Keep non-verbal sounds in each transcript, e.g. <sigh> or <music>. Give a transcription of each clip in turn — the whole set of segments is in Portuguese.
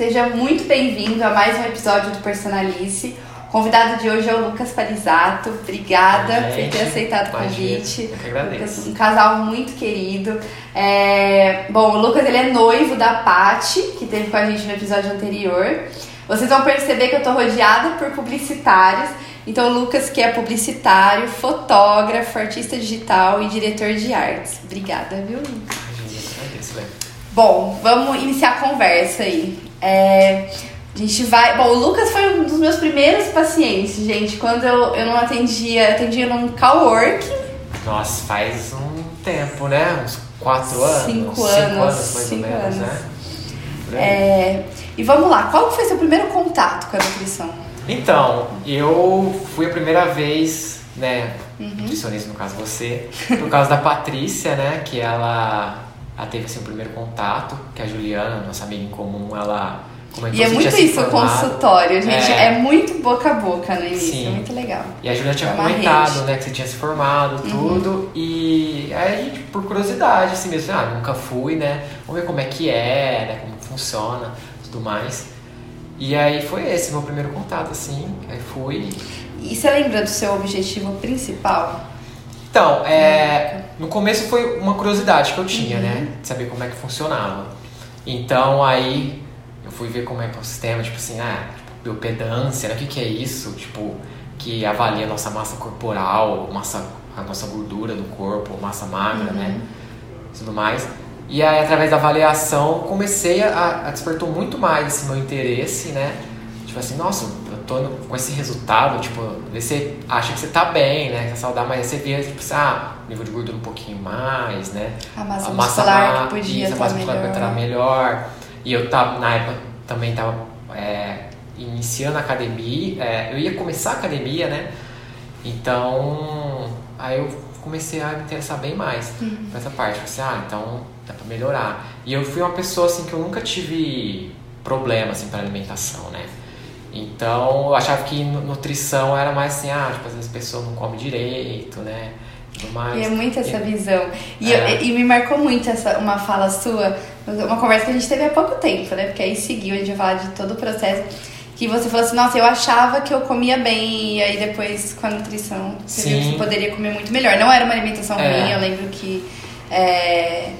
seja muito bem-vindo a mais um episódio do Personalice. O convidado de hoje é o Lucas Palizato. Obrigada Gente, por ter aceitado o convite. eu que agradeço. Um casal muito querido. É, Bom, o Lucas ele é noivo da Pati, que teve com a gente no episódio anterior. Vocês vão perceber que eu tô rodeada por publicitários. Então, o Lucas, que é publicitário, fotógrafo, artista digital e diretor de artes. Obrigada, viu, Lucas? Bom, vamos iniciar a conversa aí. É, a gente vai. Bom, o Lucas foi um dos meus primeiros pacientes, gente. Quando eu, eu não atendia, eu atendia num coworking. Nossa, faz um tempo, né? Uns quatro anos. Cinco Cinco anos, anos, mais cinco ou menos, anos. né? Por aí. É, e vamos lá, qual foi seu primeiro contato com a nutrição? Então, eu fui a primeira vez, né? Uhum. Nutricionista, no caso você, por causa da Patrícia, né? Que ela, ela teve assim, o primeiro contato, que a Juliana, nossa amiga em comum, ela comentou E é muito isso, o formado. consultório, gente. É. É. muito boca a boca no início, Sim. é muito legal. E a Juliana tinha É comentado, rede. Uhum. né, que você tinha se formado, tudo. E aí, a gente, por curiosidade, assim mesmo, ah, nunca fui, né? Vamos ver como é que é, né? Como funciona, tudo mais. E aí foi esse meu primeiro contato, assim. Aí fui. E você lembra do seu objetivo principal? Então, é, no começo foi uma curiosidade que eu tinha, Uhum. né? De saber como é que funcionava. Então aí eu fui ver como é que é o sistema, tipo assim, ah, tipo, biopedância, né? O que, que é isso? Tipo, que avalia a nossa massa corporal, massa, a nossa gordura do corpo, massa magra, né? E tudo mais. E aí, através da avaliação, comecei a, a despertou muito mais esse meu interesse, né? Tipo assim, nossa, tô com esse resultado, tipo, você acha que você tá bem, né? Que tá saudável, mas você vê, tipo assim, ah, nível de gordura um pouquinho mais, né? A massa a muscular ma- que podia isso, a estar massa muscular melhor. estar melhor. E eu tava, na época, também tava é, iniciando a academia, é, eu ia começar a academia, né? Então, aí eu comecei a me interessar bem mais Uhum. por essa parte. Falei assim, ah, então dá pra melhorar. E eu fui uma pessoa, assim, que eu nunca tive problema, assim, para alimentação, né? Então, eu achava que nu- nutrição era mais assim, ah, tipo, às vezes a pessoa não come direito, né? Mais. E é muito essa visão. E, É. eu- e me marcou muito essa, uma fala sua, uma conversa que a gente teve há pouco tempo, né? Porque aí seguiu, a gente vai falar de todo o processo. Que você falou assim, nossa, eu achava que eu comia bem, e aí depois com a nutrição você viu que Sim. poderia comer muito melhor. Não era uma alimentação É. ruim, eu lembro que é,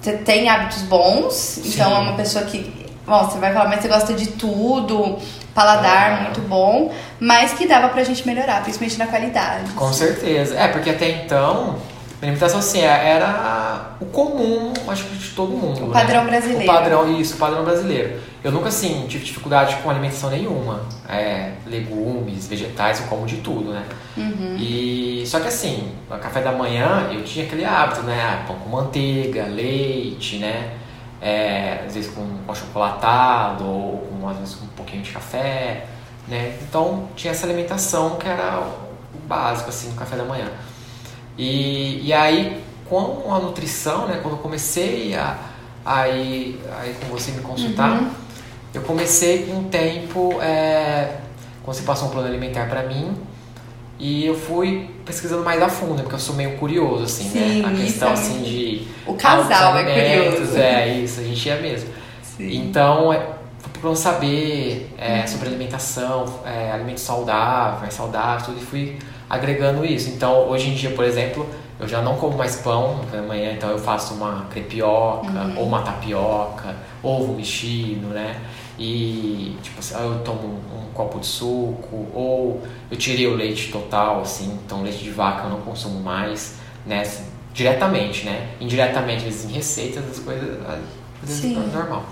você tem hábitos bons, então Sim. é uma pessoa que. Bom, você vai falar, mas você gosta de tudo, paladar É. muito bom, mas que dava pra gente melhorar, principalmente na qualidade. Com certeza. É, porque até então, a alimentação assim, era o comum, acho que de todo mundo. O né? padrão brasileiro. O padrão, isso, o padrão brasileiro. Eu nunca, assim, tive dificuldade com alimentação nenhuma. É, legumes, vegetais, eu como de tudo, né? Uhum. E só que assim, no café da manhã eu tinha aquele hábito, né? Ah, Pão com manteiga, leite, né? É, às vezes com, com achocolatado ou com, às vezes com um pouquinho de café, né? Então tinha essa alimentação que era o básico assim no café da manhã. E, e aí com a nutrição, né? Quando eu comecei a aí, aí com você me consultar, Uhum. eu comecei com o tempo, é, quando você passou um plano alimentar pra mim, e eu fui pesquisando mais a fundo, né, porque eu sou meio curioso, assim, Sim, né? A questão, é assim, de... O casal é curioso. É, isso, a gente é mesmo. Sim. Então, é, procurando saber é, sobre alimentação, é, alimentos saudáveis, saudáveis, tudo, e fui agregando isso. Então, hoje em dia, por exemplo, eu já não como mais pão pela manhã, então eu faço uma crepioca, ou uma tapioca, ovo mexido, né? E, tipo assim, eu tomo um, copo de suco, ou eu tirei o leite total, assim, então leite de vaca eu não consumo mais, né? assim, Diretamente, né? Indiretamente, às vezes em receitas, as coisas, às vezes é normal.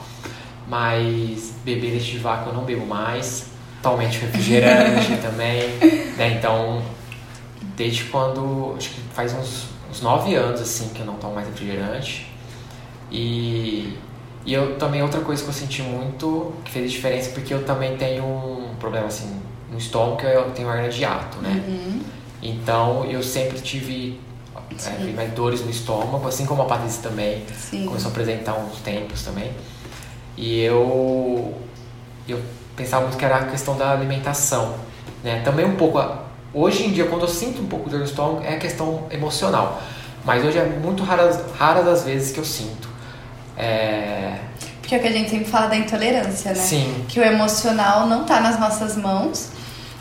Mas beber leite de vaca eu não bebo mais. Atualmente refrigerante <laughs> também. Né? Então, desde quando. Acho que faz uns, uns nove anos assim que eu não tomo mais refrigerante. E, e eu também, outra coisa que eu senti muito, que fez diferença, porque eu também tenho um problema assim no estômago, que eu tenho hernia de ato, né? Uhum. Então eu sempre tive é, primeiro dores no estômago, assim como a Patrícia também Sim. começou a apresentar uns tempos também. E eu eu pensava muito que era a questão da alimentação, né? Também um pouco hoje em dia quando eu sinto um pouco de dor no estômago é a questão emocional, mas hoje é muito raras raras as vezes que eu sinto. É, Porque que é o que a gente sempre fala da intolerância, né? Sim. Que o emocional não tá nas nossas mãos.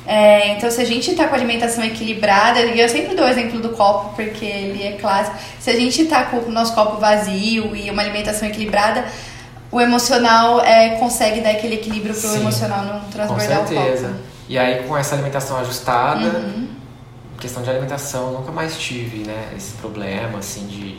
É, então, se a gente tá com a alimentação equilibrada, e eu sempre dou o exemplo do copo, porque ele é clássico. Se a gente tá com o nosso copo vazio e uma alimentação equilibrada, o emocional é, consegue dar aquele equilíbrio pro Sim, emocional não transbordar Com certeza. o copo. E aí, com essa alimentação ajustada, Uhum. questão de alimentação, eu nunca mais tive, né? Esse problema, assim, de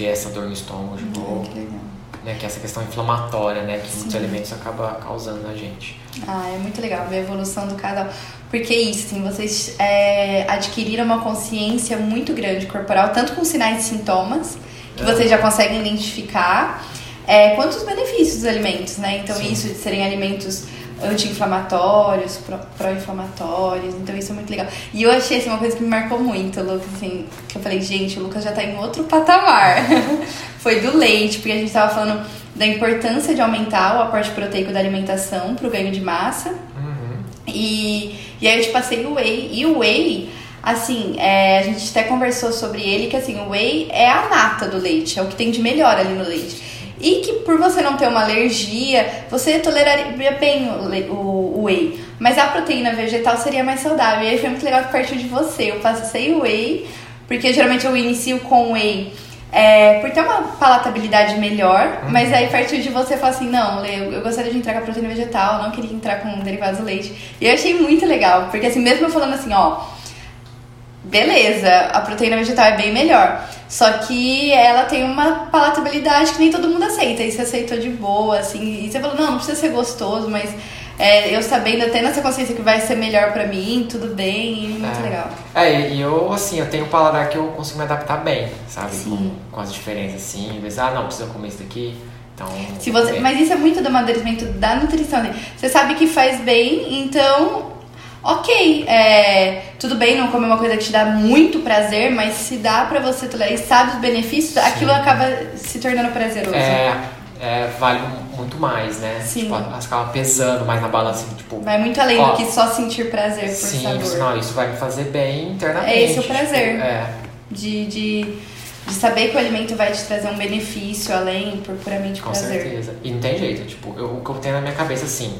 ter essa dor no estômago de Ah, novo. que legal. Né? Que é essa questão inflamatória, né? Que muitos Sim. alimentos acabam causando na gente. Ah, é muito legal ver a evolução do casal. Porque isso, assim, vocês é, adquiriram uma consciência muito grande corporal, tanto com sinais e sintomas, que É. vocês já conseguem identificar, é, quanto os benefícios dos alimentos, né? Então, Sim. isso de serem alimentos anti-inflamatórios, pró- pró-inflamatórios, então isso é muito legal. E eu achei, assim, uma coisa que me marcou muito, Lucas, assim, que eu falei, gente, o Lucas já tá em outro patamar. <laughs> Foi do leite, porque a gente tava falando da importância de aumentar o aporte proteico da alimentação pro ganho de massa. Uhum. E, e aí eu te passei o whey. E o whey, assim, é, a gente até conversou sobre ele, que assim, o whey é a nata do leite, é o que tem de melhor ali no leite. E que por você não ter uma alergia, você toleraria bem o, o, o whey. Mas a proteína vegetal seria mais saudável. E aí foi muito legal que partiu de você. Eu passei o whey, porque geralmente eu inicio com whey. É, por ter uma palatabilidade melhor, mas aí partiu de você falar assim, não, Lê, eu, eu gostaria de entrar com a proteína vegetal, eu não queria entrar com derivados do leite. E eu achei muito legal, porque assim, mesmo eu falando assim, ó, beleza, a proteína vegetal é bem melhor. Só que ela tem uma palatabilidade que nem todo mundo aceita. E você aceitou de boa, assim. E você falou, não, não precisa ser gostoso, mas é, eu sabendo, tendo essa consciência que vai ser melhor pra mim, tudo bem, e muito É. legal. É, e eu, assim, eu tenho um paladar que eu consigo me adaptar bem, sabe? Com, com as diferenças, assim. Vezes, ah, não, precisa comer isso daqui. Então. Se você, mas isso é muito do amadurecimento da nutrição, né? Você sabe que faz bem, então, ok. É, tudo bem não comer uma coisa que te dá muito prazer, mas se dá pra você tolerar e sabe os benefícios, aquilo acaba se tornando prazeroso. É, é, vale muito mais, né? Sim. Tipo, acaba pesando mais na balança, assim, tipo. Vai muito além Ó, do que só sentir prazer por Sim, sabor. isso, não, isso vai me fazer bem internamente. É esse o prazer. Tipo, é, De, de, de saber que o alimento vai te trazer um benefício além por puramente com prazer. certeza. E não tem jeito, tipo, eu- o que eu tenho na minha cabeça assim,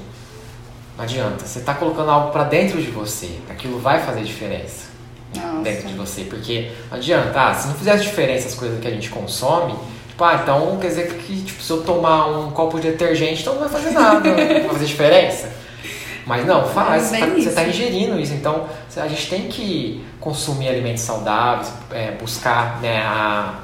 não adianta. Você tá colocando algo pra dentro de você, aquilo vai fazer diferença Nossa. dentro de você. Porque não adianta, ah, se não fizer diferença as coisas que a gente consome, tipo, ah, então quer dizer que tipo, se eu tomar um copo de detergente, então não vai fazer nada, <laughs> não vai fazer diferença. Mas não, faz, Mas você é tá, você tá isso. ingerindo isso. Então a gente tem que consumir alimentos saudáveis, é, buscar né, a,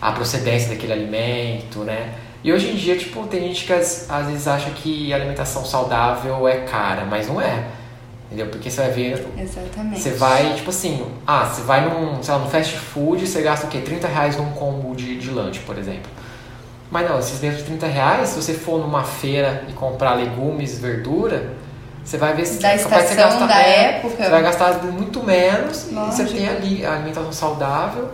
a procedência daquele alimento, né? E hoje em dia, tipo, tem gente que às, às vezes acha que alimentação saudável é cara, mas não é. Entendeu? Porque você vai ver Exatamente. você vai, tipo assim, ah, você vai num, sei lá, num fast food, você gasta o quê? 30 reais num combo de, de lanche, por exemplo. Mas não, esses mesmos 30 reais, se você for numa feira e comprar legumes, verdura, você vai ver se Da de você estação, gastar- da é, época. Você vai gastar muito menos e você Lógico. tem ali a alimentação saudável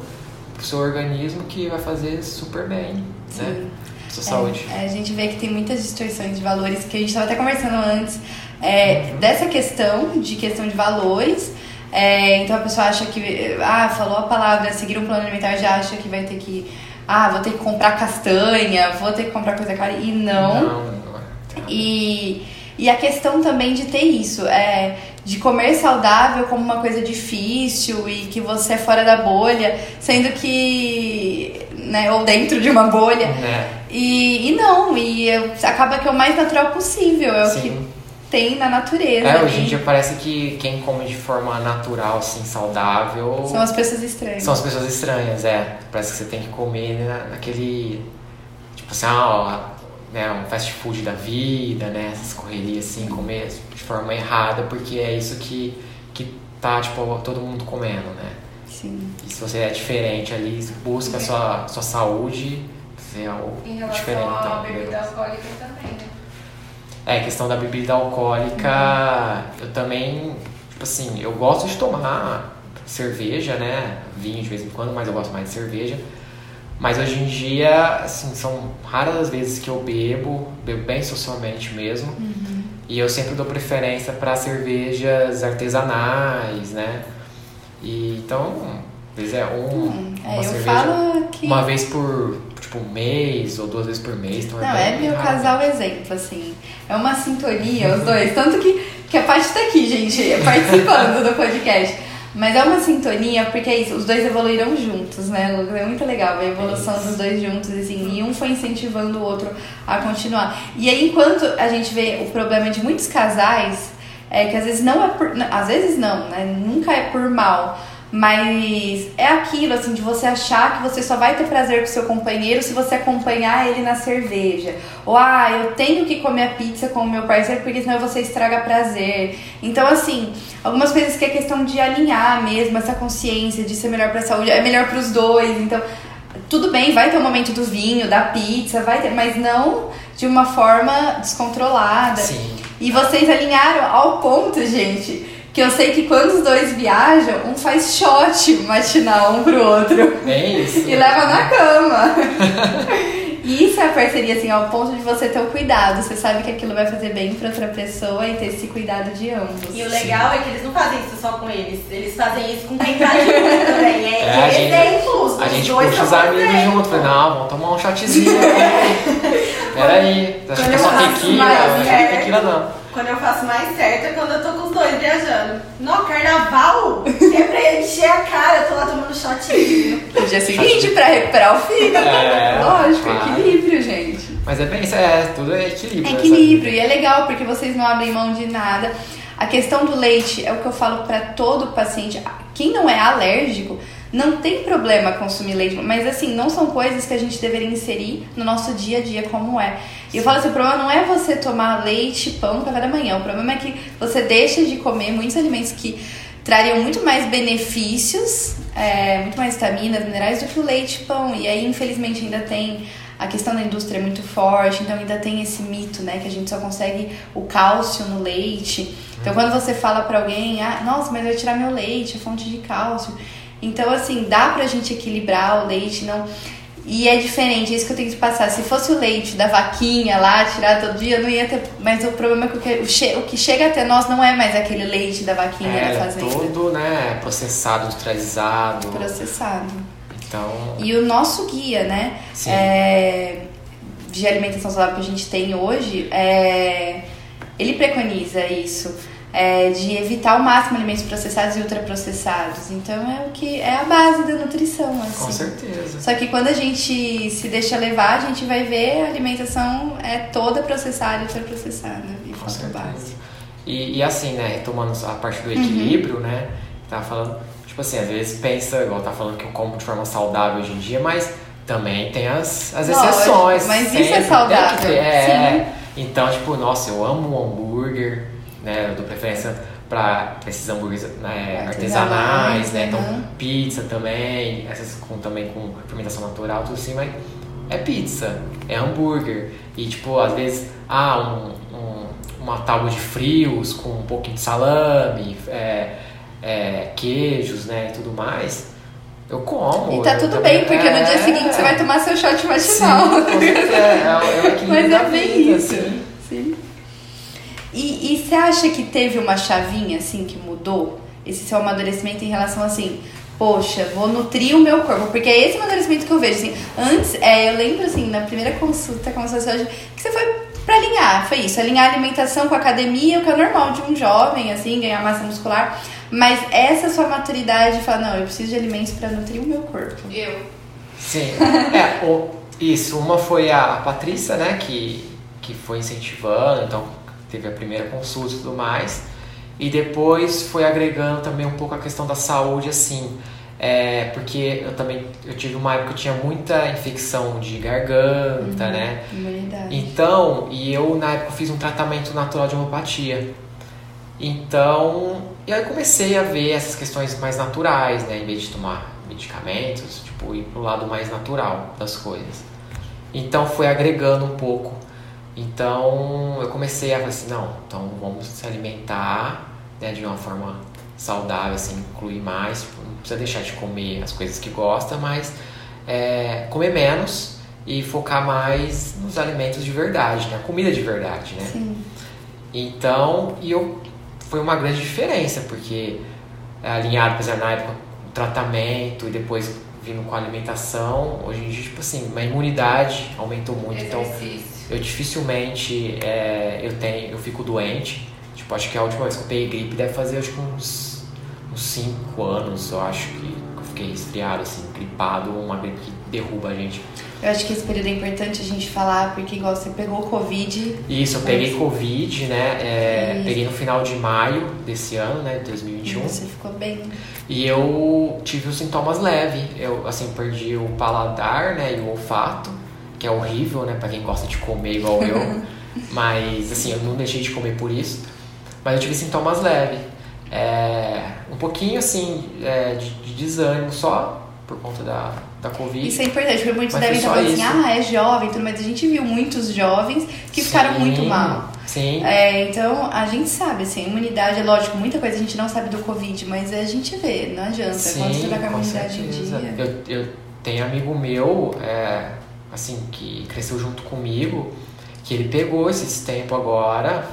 pro seu organismo que vai fazer super bem, né? Sim. Pra sua saúde. É, a gente vê que tem muitas distorções de valores que a gente estava até conversando antes é, Uhum. dessa questão de questão de valores. É, então a pessoa acha que ah falou a palavra seguir um plano alimentar já acha que vai ter que ah vou ter que comprar castanha vou ter que comprar coisa cara e não, Não, não é. e, e a questão também de ter isso, é, de comer saudável como uma coisa difícil e que você é fora da bolha, sendo que. Né, ou dentro de uma bolha. Né? E, e não, e eu- acaba que é o mais natural possível, é o Sim. que tem na natureza. É, hoje em dia parece que quem come de forma natural, assim, saudável, São as pessoas estranhas. São as pessoas estranhas, é. Parece que você tem que comer né, naquele. Tipo assim, ah, ó, né, um fast food da vida, né? Essas correrias assim, comer de forma errada, porque é isso que, que tá, tipo, todo mundo comendo, né? Sim. E se você é diferente ali, busca a sua, sua saúde, é o Em relação diferente. à né? bebida alcoólica também, né? É, questão da bebida alcoólica, eu também, tipo assim, eu gosto de tomar cerveja, né? Vinho de vez em quando, mas eu gosto mais de cerveja. Mas hoje em dia, assim, são raras as vezes que eu bebo, bebo bem socialmente mesmo. E eu sempre dou preferência para cervejas artesanais, né? E então, às vezes é um, Hum, é, uma cerveja uma vez por, tipo, um mês ou duas vezes por mês. Então Não, é, é meu casal exemplo, assim. É uma sintonia, os dois. Tanto que, que a Paty tá aqui, gente, participando do podcast. Mas é uma sintonia, porque é isso, os dois evoluíram juntos, né, Lucas? É muito legal a evolução isso. dos dois juntos, assim, e um foi incentivando o outro a continuar. E aí, enquanto a gente vê o problema de muitos casais, é que às vezes não é por. Às vezes não, né? Nunca é por mal. Mas é aquilo, assim, de você achar que você só vai ter prazer com seu companheiro se você acompanhar ele na cerveja. Ou, ah, eu tenho que comer a pizza com o meu parceiro porque senão você estraga prazer. Então, assim, algumas coisas que é questão de alinhar mesmo, essa consciência de ser melhor pra saúde, é melhor pros dois. Então, tudo bem, vai ter o momento do vinho, da pizza, vai ter, mas não de uma forma descontrolada. Sim. E vocês alinharam ao ponto, gente, que eu sei que quando os dois viajam, um faz shot matinal um pro outro É isso. e leva na cama. E isso é a parceria, assim, ao ponto de você ter o cuidado. Você sabe que aquilo vai fazer bem pra outra pessoa e ter esse cuidado de ambos. E o legal é que eles não fazem isso só com eles, eles fazem isso com quem tá <laughs> junto também. É, É, a gente- exemplos. A os gente dois puxa os amigos junto. Falei, não, vamos tomar um shotzinho <laughs> aqui. Peraí, acho quando que é eu só faço tequila, mais não é certo. tequila não. Quando eu faço mais certo é quando eu tô com dois viajando. No carnaval é pra <laughs> encher a cara, eu tô lá tomando shotinho. No dia seguinte, pra recuperar o fígado. É, Lógico, claro. equilíbrio, gente. Mas é bem isso, é, tudo é equilíbrio. É equilíbrio e é legal porque vocês não abrem mão de nada. A questão do leite é o que eu falo pra todo paciente. Quem não é alérgico não tem problema consumir leite, mas assim, não são coisas que a gente deveria inserir no nosso dia a dia como é. E eu falo assim, o problema não é você tomar leite, pão café da manhã. O problema é que você deixa de comer muitos alimentos que trariam muito mais benefícios, é, muito mais vitaminas, minerais do que o leite e pão. E aí, infelizmente, ainda tem a questão da indústria é muito forte, então ainda tem esse mito, né, que a gente só consegue o cálcio no leite. Então, quando você fala pra alguém, ah, nossa, mas eu vou tirar meu leite, é fonte de cálcio. Então, assim, dá pra gente equilibrar o leite, não. E é diferente, é isso que eu tenho que passar. Se fosse o leite da vaquinha lá, tirar todo dia, não ia ter. Mas o problema é que o que, o que chega até nós não é mais aquele leite da vaquinha É, da é fazenda. todo, né, processado, industrializado. Processado. Então, E o nosso guia, né? Sim. é, de alimentação saudável que a gente tem hoje, é, ele preconiza isso. É, de evitar ao máximo alimentos processados e ultraprocessados. Então é o que é a base da nutrição, assim. com certeza. Só que quando a gente se deixa levar, a gente vai ver a alimentação é toda processada e ultraprocessada. E Com falta base. certeza. E, e assim, né, retomando a parte Uhum. do equilíbrio, né, tava falando, tipo assim, às vezes pensa, igual tá falando que eu como de forma saudável hoje em dia, mas também tem as, as Lógico, exceções. mas isso sempre é tem que saudável, ter, é. Então, tipo, nossa, eu amo um hambúrguer, né, eu dou preferência pra esses hambúrgueres né, Artesanais, né, então uhum. pizza também, essas com, também com fermentação natural, tudo assim, mas é pizza, é hambúrguer. E tipo, às vezes, ah, um, um- uma tábua de frios com um pouquinho de salame, é, é, queijos, né, e tudo mais. Eu como. E tá tudo também- bem, porque no dia é. seguinte você vai tomar seu shot Sim, matinal. certeza, é, é <laughs> equilíbrio Mas é bem vida, isso. assim. E, e você acha que teve uma chavinha assim que mudou esse seu amadurecimento em relação assim, poxa, vou nutrir o meu corpo? Porque é esse amadurecimento que eu vejo. Assim, antes, é, eu lembro assim, na primeira consulta, se fosse hoje, que você foi pra alinhar, foi isso, alinhar a alimentação com a academia, o que é normal de um jovem, assim, ganhar massa muscular. Mas essa sua maturidade de falar, não, eu preciso de alimentos pra nutrir o meu corpo. Eu. Sim. É, o- isso. Uma foi a, a Patrícia, né, que, que foi incentivando, então teve a primeira consulta e tudo mais. E depois foi agregando também um pouco a questão da saúde, assim. É, porque eu também eu tive uma época que eu tinha muita infecção de garganta, né? Imunidade. Então, e eu na época fiz um tratamento natural de homeopatia. Então, e aí comecei a ver essas questões mais naturais, né? Em vez de tomar medicamentos, tipo, ir pro lado mais natural das coisas. Então foi agregando um pouco. Então eu comecei a falar assim, não, então vamos se alimentar né, de uma forma saudável, assim, incluir mais, tipo, não precisa deixar de comer as coisas que gosta, mas é, comer menos e focar mais nos alimentos de verdade, na comida de verdade, né? Sim. Então, e eu foi uma grande diferença, porque é, alinhado, apesar na época, o tratamento e depois vindo com a alimentação, hoje em dia, tipo assim, minha imunidade aumentou muito, então Exercício. Eu dificilmente é, eu tenho, eu fico doente. Tipo, acho que a última vez que eu peguei gripe deve fazer acho que uns 5 anos, eu acho que eu fiquei resfriado, assim, gripado, uma gripe que derruba a gente. Eu acho que esse período é importante a gente falar, porque igual você pegou o Covid. Isso, eu peguei Covid, né? é, peguei no final de maio desse ano, né? E 2021. você ficou bem. E eu tive os sintomas leves. Eu, assim, perdi o paladar, né? E o olfato, que é horrível, né? Pra quem gosta de comer igual eu. <laughs> Mas, assim, eu não deixei de comer por isso. Mas eu tive sintomas leves. É, um pouquinho, assim, é, de, de desânimo só, por conta da, da Covid. Isso é importante, porque muitos devem estar falando assim, ah, é jovem, tudo, mas a gente viu muitos jovens que ficaram Sim, muito mal. Sim. É, então, a gente sabe, assim, a imunidade, é lógico, muita coisa a gente não sabe do Covid, mas a gente vê, não adianta. Quando você tá com a imunidade em certeza. dia. Eu, eu tenho amigo meu, é, assim, que cresceu junto comigo, que ele pegou esses tempos agora,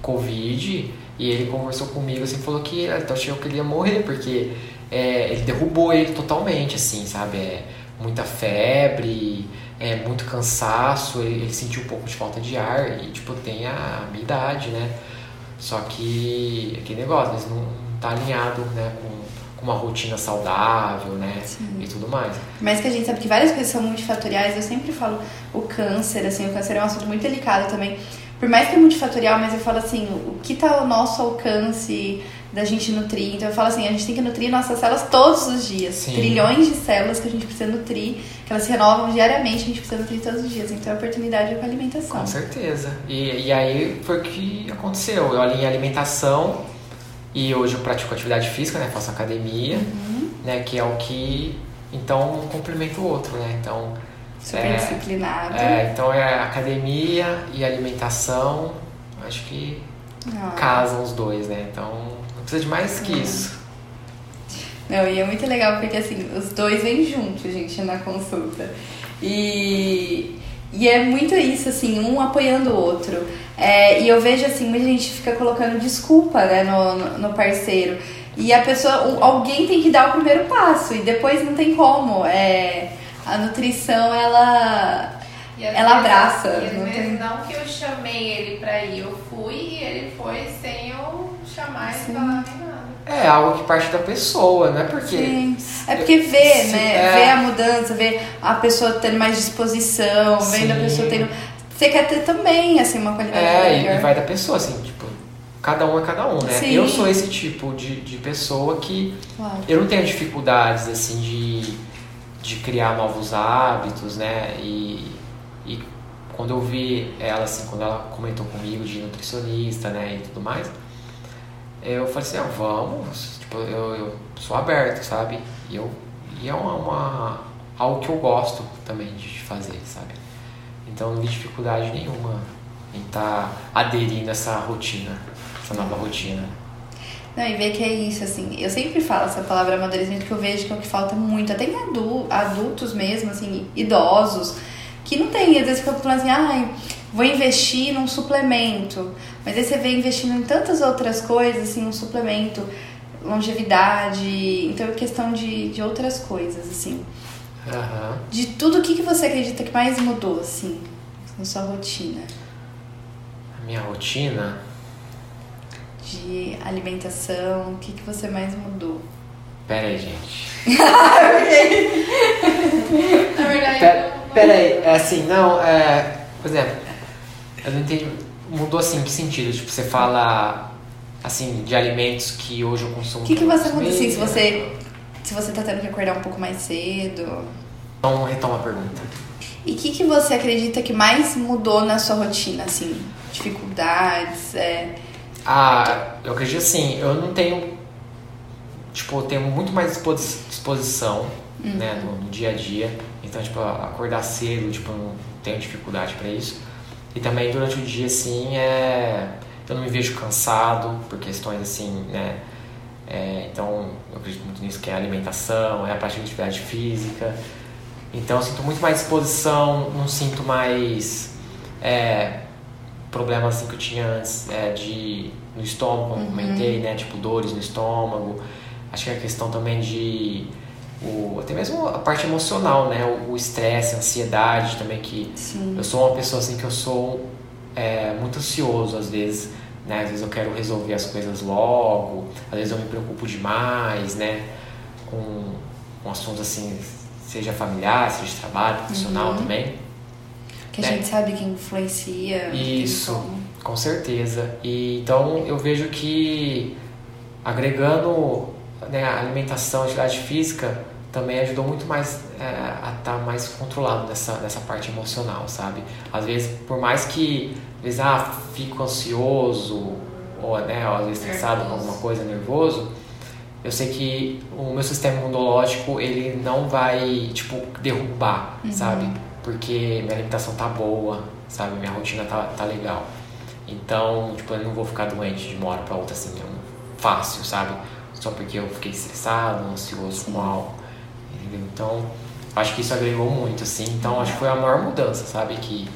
Covid, e ele conversou comigo, assim, falou que ele achou que ele ia morrer, porque é, ele derrubou ele totalmente, assim, sabe? É, muita febre, é, muito cansaço, ele, ele sentiu um pouco de falta de ar, e, tipo, tem a minha idade, né? Só que, aquele negócio, eles não, tá alinhado, né, com uma rotina saudável, né? Sim. E tudo mais. Mas que a gente sabe que várias coisas são multifatoriais, eu sempre falo o câncer, assim, o câncer é um assunto muito delicado também. Por mais que é multifatorial, mas eu falo assim, o que tá ao nosso alcance da gente nutrir. Então eu falo assim, a gente tem que nutrir nossas células todos os dias. Sim. Trilhões de células que a gente precisa nutrir, que elas se renovam diariamente, a gente precisa nutrir todos os dias. Então a oportunidade é com a alimentação. Com certeza. E, e aí foi o que aconteceu. Eu alinhei a alimentação e hoje eu pratico atividade física, né? Faço academia, Uhum. né? Que é o que então um complementa o outro, né? Então, Super É, disciplinado. é, então é academia e alimentação, acho que Ah. casam os dois, né? Então não precisa de mais que Uhum. isso. Não, e é muito legal porque assim, os dois vêm juntos, gente, na consulta. E, e é muito isso, assim, um apoiando o outro. É, e eu vejo assim, muita gente fica colocando desculpa né, no, no, parceiro. E a pessoa, alguém tem que dar o primeiro passo, e depois não tem como. É, a nutrição, ela. E Ela vezes- abraça, E às não vezes tem- não que eu chamei ele pra ir, eu fui e ele foi sem eu chamar e falar nem nada. É algo que parte da pessoa, não é porque. Sim. É porque vê, Sim, né? é. Vê a mudança, vê a pessoa tendo mais disposição, vendo a Sim. pessoa tendo. Você quer ter também, assim, uma qualidade É, melhor. e vai da pessoa, assim, tipo, cada um é cada um, né? Sim. Eu sou esse tipo de, de pessoa que Claro. eu não tenho dificuldades, assim, de, de criar novos hábitos, né? E, e quando eu vi ela, assim, quando ela comentou comigo de nutricionista, né, e tudo mais, eu falei assim, ah, vamos, tipo, eu, eu sou aberto, sabe? E, eu, e é uma, uma- algo que eu gosto também de fazer, sabe? Então não vi dificuldade nenhuma em estar aderindo a essa rotina, essa nova rotina. Não, e ver que é isso, assim. Eu sempre falo essa palavra amadurecimento que eu vejo que é o que falta muito, até em adu- adultos mesmo, assim, idosos, que não tem, às vezes ficam falando assim, ai, vou investir num suplemento. Mas aí você vê investindo em tantas outras coisas, assim, um suplemento, longevidade, então é questão de, de outras coisas, assim. Aham. De tudo, o que, que você acredita que mais mudou, assim, na sua rotina? A minha rotina, De alimentação, o que, que você mais mudou? pera aí, gente. <laughs> Na verdade, Pera, pera aí, é assim, não, é, por exemplo, eu não entendi, mudou assim, em que sentido? Tipo, você fala, assim, de alimentos que hoje eu consumo. O que, que você muda, assim, se você, se você tá tendo que acordar um pouco mais cedo? Então, retoma a pergunta. E o que, que você acredita que mais mudou na sua rotina, assim? Dificuldades, é... Ah, eu acredito assim, eu não tenho. Tipo, eu tenho muito mais disposi- disposição, né, no, no dia a dia. Então, tipo, acordar cedo, tipo, eu não tenho dificuldade pra isso. E também durante o dia, assim, é. Eu não me vejo cansado por questões assim, né? É, então, eu acredito muito nisso, que é a alimentação, é a prática de atividade física. Então, eu sinto muito mais disposição, não sinto mais. É, problemas assim que eu tinha antes é, de no estômago, como eu comentei, né? Tipo dores no estômago. Acho que a questão também de o, até mesmo a parte emocional, né? O estresse, a ansiedade também, que Sim. eu sou uma pessoa assim que eu sou é, muito ansioso às vezes, né? Às vezes eu quero resolver as coisas logo, às vezes eu me preocupo demais, né? Com, com assuntos assim, seja familiar, seja de trabalho, profissional Uhum. também. Que a né? gente sabe que influencia. Isso. como. Com certeza. E então eu vejo que agregando né, a alimentação, a atividade física também ajudou muito mais é, a estar mais controlado dessa, dessa parte emocional, sabe? Às vezes, por mais que às vezes, ah, fico ansioso ou, né, ou às vezes estressado com alguma coisa, nervoso, eu sei que o meu sistema imunológico ele não vai tipo derrubar, sabe? Porque minha alimentação tá boa, sabe? Minha rotina tá, tá legal. Então, tipo, eu não vou ficar doente de uma hora pra outra assim, é fácil, sabe? Só porque eu fiquei estressado, ansioso com algo. Então, acho que isso agregou muito, assim. Então, acho que foi a maior mudança, sabe? Que,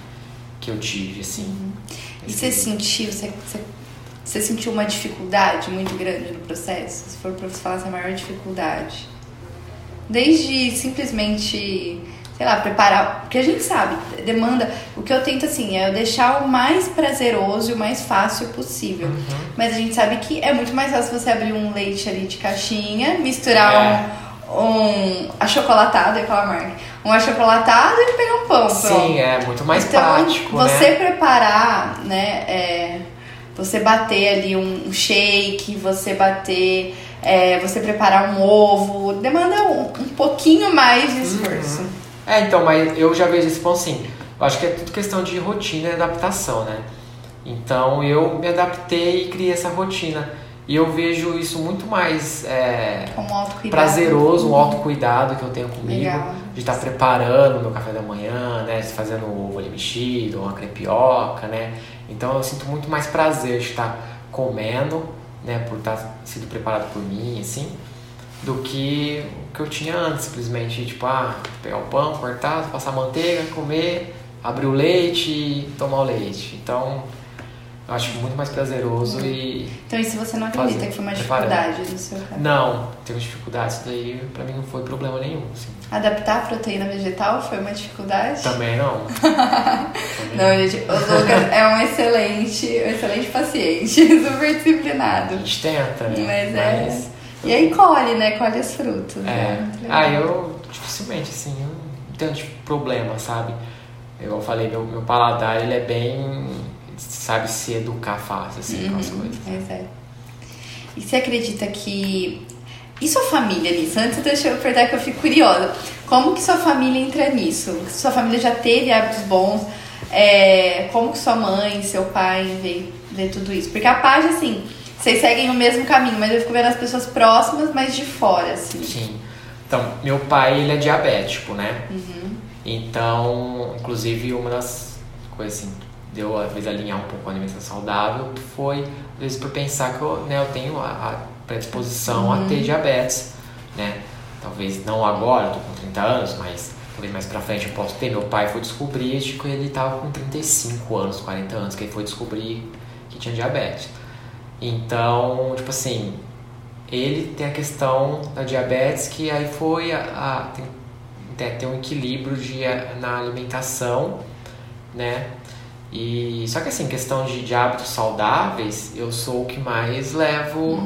que eu tive, assim. E você sentiu, você, você, você sentiu uma dificuldade muito grande no processo? Se for pra você falar essa maior dificuldade. Desde simplesmente, sei lá, preparar. Porque a gente sabe, demanda. O que eu tento assim é eu deixar o mais prazeroso e o mais fácil possível. Uhum. Mas a gente sabe que é muito mais fácil você abrir um leite ali de caixinha, misturar um, um achocolatado, é aquela marca. Um achocolatado e pegar um pão. pronto. Sim, é muito mais então, prático, você né? preparar, né? é, você bater ali um shake, você bater, é, você preparar um ovo, demanda um, um pouquinho mais de esforço. É, então, mas eu já vejo esse ponto assim. Eu acho que é tudo questão de rotina e adaptação, né? Então eu me adaptei e criei essa rotina. E eu vejo isso muito mais é, autocuidado. prazeroso, um autocuidado que eu tenho comigo. Legal. De estar preparando meu café da manhã, né? Fazendo um ovo ali mexido, uma crepioca, né? Então eu sinto muito mais prazer de estar comendo, né? Por estar sido preparado por mim, assim do que o que eu tinha antes, simplesmente, tipo, ah, pegar o pão, cortar, passar manteiga, comer, abrir o leite e tomar o leite. Então, eu acho muito mais prazeroso e... Então isso você não acredita Fazer, que foi uma dificuldade do seu caso? Não, tenho dificuldade, isso daí pra mim não foi problema nenhum, assim. Adaptar a proteína vegetal foi uma dificuldade? Também não. <laughs> Também Não, gente, o Lucas é um excelente, um excelente paciente, <laughs> super disciplinado. A gente tenta, né? Mas é. E aí colhe, né? Colhe os frutos. É. É. legal. Ah, eu dificilmente, assim, eu não tenho tipo, problema, sabe? Eu falei, meu, meu paladar, ele é bem... Sabe se educar fácil, assim, com as Uhum, coisas. É. E você acredita que. E sua família nisso? Antes deixa eu perguntar que eu fico curiosa. Como que sua família entra nisso? Sua família já teve hábitos bons? É, como que sua mãe, seu pai vê, vê tudo isso? Porque a página, assim, vocês seguem o mesmo caminho, mas eu fico vendo as pessoas próximas, mas de fora, assim. Sim. Então, meu pai, ele é diabético, né? Uhum. Então, inclusive, uma das coisas assim, deu às vezes alinhar um pouco a alimentação saudável foi, às vezes, por pensar que eu, né, eu tenho a, a predisposição a ter diabetes, né? Talvez não agora, eu tô com 30 anos, mas talvez mais pra frente eu possa ter. Meu pai foi descobrir de que ele tava com 35 anos, 40 anos, que ele foi descobrir que tinha diabetes. Então, tipo assim, ele tem a questão da diabetes que aí foi a, a tem, tem, tem um equilíbrio de, a- na alimentação, né? E só que assim, questão de, de hábitos saudáveis, eu sou o que mais levo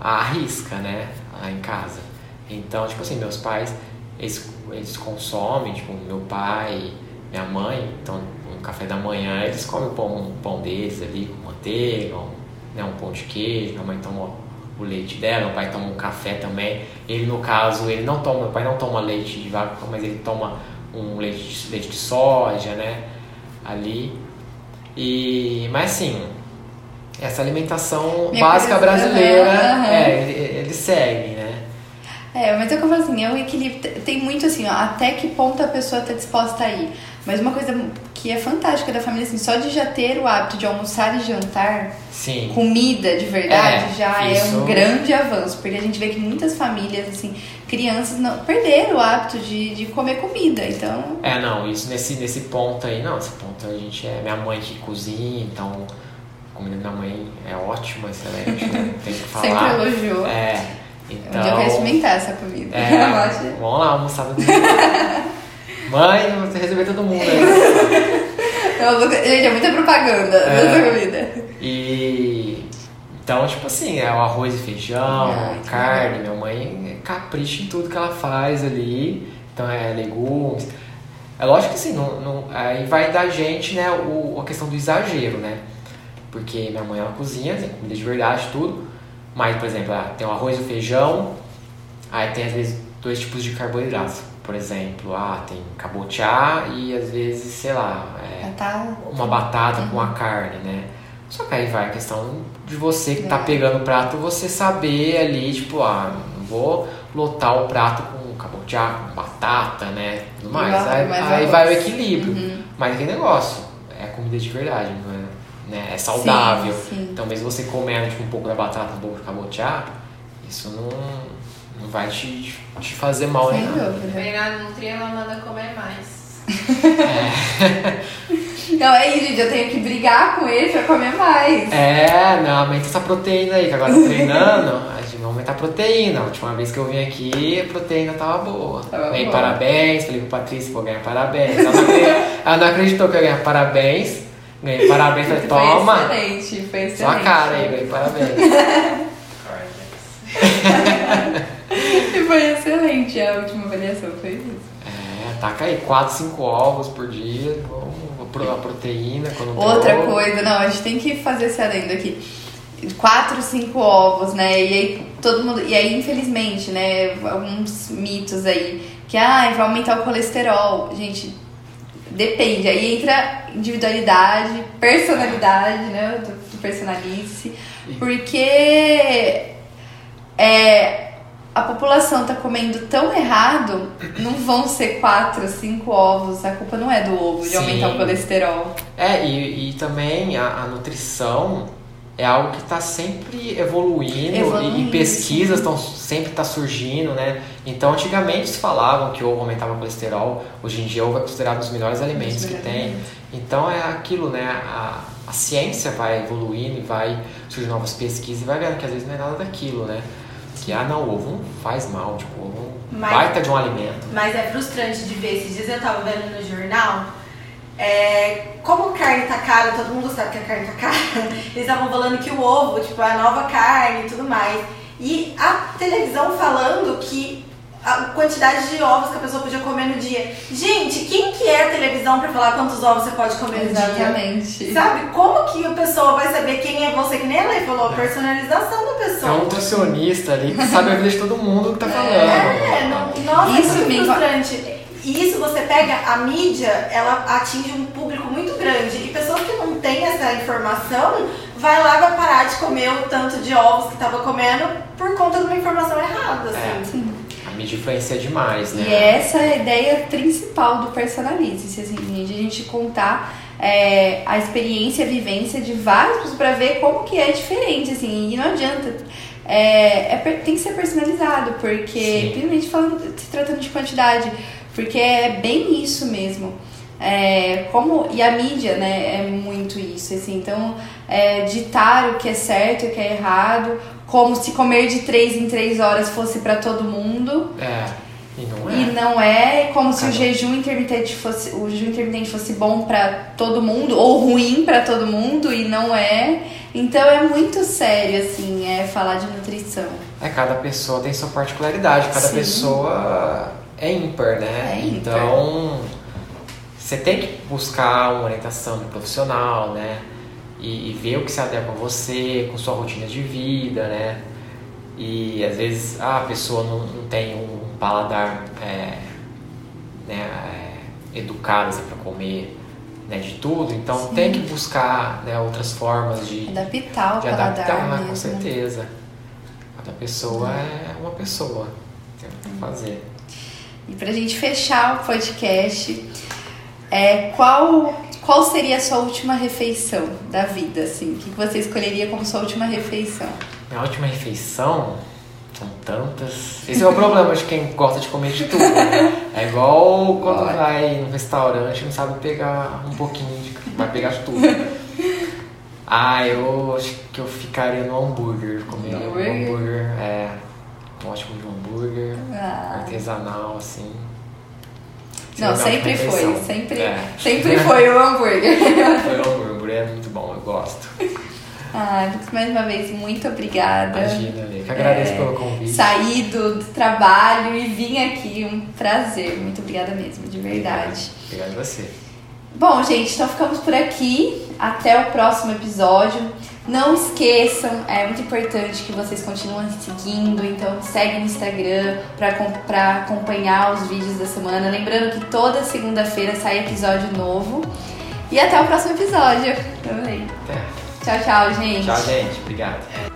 à risca, né? Lá em casa. Então, tipo assim, meus pais, eles, eles consomem, tipo, meu pai, minha mãe, então no café da manhã eles comem o pão, o pão deles ali com manteiga, um, né, um pão de queijo, minha mãe toma o leite dela, meu pai toma um café também. Ele, no caso, ele não toma, meu pai não toma leite de vaca, mas ele toma um leite leite de soja, né? Ali. E, mas assim, essa alimentação Minha básica curiosidade, brasileira, aham. é, ele, ele segue, né? É, mas é o que eu falo assim, é um equilíbrio. Tem- muito assim, ó, até que ponto a pessoa tá disposta a ir. Mas uma coisa que é fantástica da família, assim, só de já ter o hábito de almoçar e jantar, Sim. comida de verdade, É, já é isso- um grande avanço. Porque a gente vê que muitas famílias, assim, crianças não perderam o hábito de, de comer comida. Então, É, não, isso nesse, nesse ponto aí, não, esse ponto a gente é minha mãe que cozinha, então a comida da minha mãe é ótima, excelente, não <laughs> tem que sempre falar. elogiou. É, Então, Um dia eu quero experimentar essa comida. é, <laughs> vamos lá, almoçada <laughs> do Mãe, você receber todo mundo aí. Gente, é muita propaganda É. dessa comida. E então, tipo assim, é o arroz e feijão, que carne, minha mãe capricha em tudo que ela faz ali. Então é legumes. É lógico que assim, não, não- aí vai da gente, né, o, a questão do exagero, né? Porque minha mãe ela cozinha, tem comida de verdade, tudo. Mas, por exemplo, ah, tem o arroz e o feijão, aí tem às vezes dois tipos de carboidrato. Por exemplo, ah, tem cabotiá e às vezes, sei lá, é, Tá. uma batata com a carne, né? Só que aí vai a questão de você que tá É. pegando o prato, você saber ali, tipo, ah, não vou lotar o prato com cabotiá, com batata, né? Tudo mais. vai Aí, mais aí vai o equilíbrio. Uhum. Mas aquele negócio, é comida de verdade, não é? Né? É saudável. Sim, sim. Então mesmo você comendo tipo, um pouco da batata, um pouco do cabotiá, isso não, não vai te, te fazer mal nem Sem nada. dúvida. Vem na Nutri, ela manda comer mais. <laughs> <laughs> <laughs> Não, é isso, gente. Eu tenho que brigar com ele pra comer mais. É, não, aumenta essa proteína aí, que agora treinando. <laughs> A gente vai aumentar a proteína. A última vez que eu vim aqui, a proteína tava boa. Tava Ganhei boa. parabéns, falei pro Patrícia, vou ganhar parabéns. Ela não, acreditou, ela não acreditou que eu ia ganhar parabéns. Ganhei parabéns, falei, toma. Foi excelente, foi excelente. Só a cara aí, ganhei parabéns. E <laughs> foi excelente a última avaliação, foi isso. É, taca aí 4, 5 ovos por dia. Vamos, a proteína quando tem Outra ovo. coisa, não, a gente tem que fazer esse adendo aqui. Quatro, cinco ovos, né? E aí todo mundo. E aí, infelizmente, né? Alguns mitos aí. Que ah, vai aumentar o colesterol. Gente, depende. Aí entra individualidade, personalidade, né? Do do personalice. Porque é, a população tá comendo tão errado, não vão ser quatro, cinco ovos. A culpa não é do ovo de Sim. aumentar o colesterol. É, e, e também a, a nutrição é algo que está sempre evoluindo, Evoluindo, e, pesquisas estão sempre tá surgindo, né? Então antigamente se falavam que o ovo aumentava o colesterol, hoje em dia o ovo é considerado um dos melhores alimentos que tem. Então é aquilo, né? A, a ciência vai evoluindo e vai surgindo novas pesquisas e vai vendo que às vezes não é nada daquilo, né? Que ah não, o ovo não faz mal, tipo, ovo é Mas- baita de um alimento. Mas é frustrante de ver. Esses dias eu tava vendo no jornal. é, como carne tá cara, todo mundo sabe que a carne tá cara. <laughs> Eles estavam falando que o ovo, tipo, é a nova carne e tudo mais. E a televisão falando que a quantidade de ovos que a pessoa podia comer no dia. Gente, quem que é a televisão pra falar quantos ovos você pode comer no dia? Exatamente. Sabe? Como que a pessoa vai saber quem é você? Que nem a Lei falou, personalização da É um pessoa. nutricionista ali que sabe a vida de todo mundo que tá falando. É, não, nossa, Isso é muito frustrante. E isso você pega, a mídia, ela atinge um público muito grande. E pessoas que não têm essa informação, vai lá e vai parar de comer o tanto de ovos que estava comendo por conta de uma informação errada, assim. A mídia influencia demais, né? E essa é a ideia principal do Personalize, assim, gente, a gente contar é, a experiência, a vivência de vários pra ver como que é diferente, assim, e não adianta. É, é tem que ser personalizado, porque, Sim. principalmente falando, se tratando de quantidade, porque é bem isso mesmo. É, como, e a mídia, né, é muito isso, assim, então, é, ditar o que é certo e o que é errado, como se comer de três em três horas fosse pra todo mundo, É, e não é. e não é como se o jejum intermitente fosse o jejum intermitente fosse bom pra todo mundo ou ruim pra todo mundo e não é. Então é muito sério assim, é falar de nutrição. É, cada pessoa tem sua particularidade, cada Sim. pessoa é ímpar, né? É ímpar. Então, você tem que buscar uma orientação de um profissional, né? E, e ver o que se adequa a você, com sua rotina de vida, né? E às vezes ah, a pessoa não, não tem um paladar é, né, é, educado assim, para comer né, de tudo, então Sim. tem que buscar né, outras formas de, Adaptar o de adaptar, mesmo. com certeza. Cada pessoa é uma pessoa. Tem o que fazer. E pra gente fechar o podcast, é, qual, qual seria a sua última refeição da vida, assim? O que você escolheria como sua última refeição? Minha última refeição são tantas. Esse é o problema de quem gosta de comer de tudo. né? É igual quando Olha. vai no restaurante e não sabe pegar um pouquinho, de, vai pegar de tudo. Ah, eu acho que eu ficaria no hambúrguer, comer um Hambúrguer? hambúrguer, é, ótimo de um hambúrguer, Ah. artesanal, assim. Não, sempre foi, sempre, É. sempre foi o hambúrguer. <laughs> Foi o hambúrguer, é muito bom, eu gosto. Ah, mais uma vez, muito obrigada. Imagina, Lê, que agradeço É, pelo convite. Saí do, do trabalho e vim aqui, um prazer. Muito obrigada mesmo, de verdade. Obrigado a você. Bom, gente, então ficamos por aqui. Até o próximo episódio. Não esqueçam, é muito importante que vocês continuem seguindo. Então, segue no Instagram para acompanhar os vídeos da semana. Lembrando que toda segunda-feira sai episódio novo. E até o próximo episódio. Também. Tchau, tchau, gente. Tchau, gente. Obrigado.